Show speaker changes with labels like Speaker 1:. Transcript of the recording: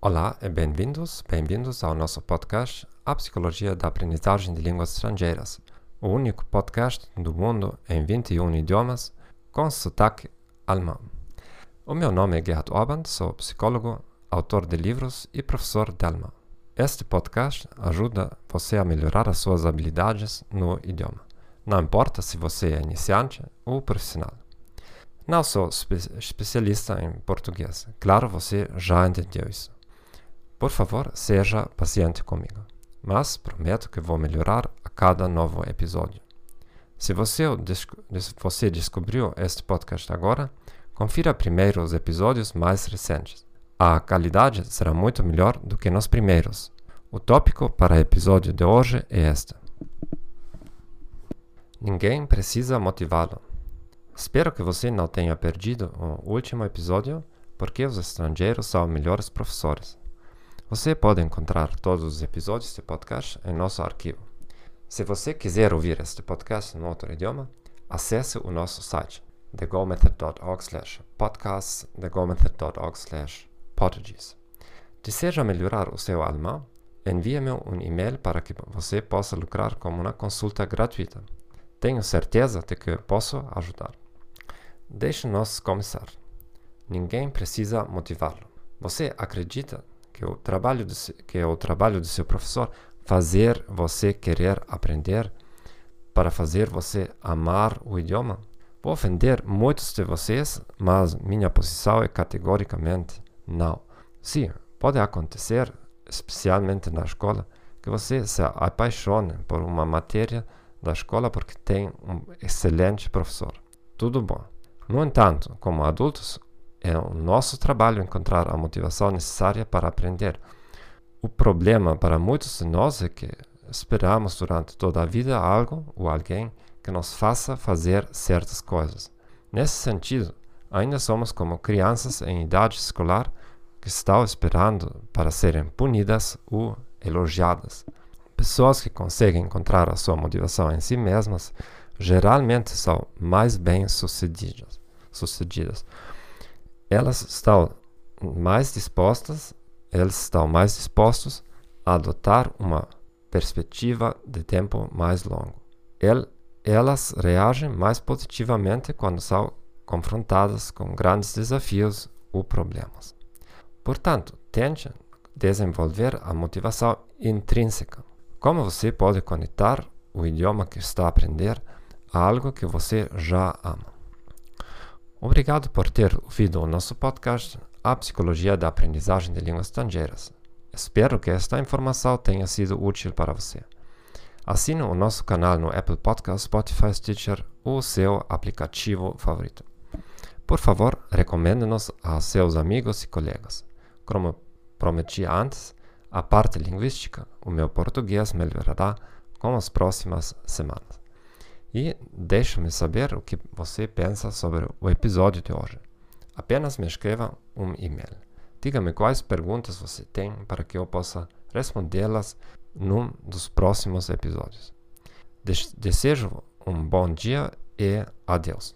Speaker 1: Olá e bem-vindos, bem-vindos ao nosso podcast A Psicologia da Aprendizagem de Línguas Estrangeiras, o único podcast do mundo em 21 idiomas com sotaque alemão. O meu nome é Gerhard Orban, sou psicólogo, autor de livros e professor de alemão. Este podcast ajuda você a melhorar as suas habilidades no idioma. Não importa se você é iniciante ou profissional. Não sou espe especialista em português. Claro, você já entendeu isso. Por favor, seja paciente comigo, mas prometo que vou melhorar a cada novo episódio. Se você, você descobriu este podcast agora, confira primeiro os episódios mais recentes. A qualidade será muito melhor do que nos primeiros. O tópico para o episódio de hoje é este: Ninguém precisa motivá-lo. Espero que você não tenha perdido o último episódio, porque os estrangeiros são melhores professores. Você pode encontrar todos os episódios deste podcast em nosso arquivo. Se você quiser ouvir este podcast em outro idioma, acesse o nosso site thegomethod.org podcasts thegomethod.org portuguese. Deseja melhorar o seu alemão? Envie-me um e-mail para que você possa lucrar com uma consulta gratuita. Tenho certeza de que posso ajudar. Deixe-nos começar. Ninguém precisa motivá-lo. Você acredita que o trabalho do, que o trabalho do seu professor fazer você querer aprender para fazer você amar o idioma. Vou ofender muitos de vocês, mas minha posição é categoricamente não. Sim, pode acontecer, especialmente na escola, que você se apaixone por uma matéria da escola porque tem um excelente professor. Tudo bom. No entanto, como adultos, é o nosso trabalho encontrar a motivação necessária para aprender. O problema para muitos de nós é que esperamos durante toda a vida algo ou alguém que nos faça fazer certas coisas. Nesse sentido, ainda somos como crianças em idade escolar que estão esperando para serem punidas ou elogiadas. Pessoas que conseguem encontrar a sua motivação em si mesmas geralmente são mais bem-sucedidas. Sucedidas elas estão mais dispostas, eles estão mais dispostos a adotar uma perspectiva de tempo mais longo. El, elas reagem mais positivamente quando são confrontadas com grandes desafios ou problemas. Portanto, tente desenvolver a motivação intrínseca. Como você pode conectar o idioma que está a aprender a algo que você já ama? Obrigado por ter ouvido o nosso podcast A Psicologia da Aprendizagem de Línguas Estrangeiras. Espero que esta informação tenha sido útil para você. Assine o nosso canal no Apple Podcast, Spotify, Stitcher ou seu aplicativo favorito. Por favor, recomende-nos a seus amigos e colegas. Como prometi antes, a parte linguística, o meu português melhorará com as próximas semanas. E deixe-me saber o que você pensa sobre o episódio de hoje. Apenas me escreva um e-mail. Diga-me quais perguntas você tem para que eu possa respondê-las num dos próximos episódios. Desejo um bom dia e adeus.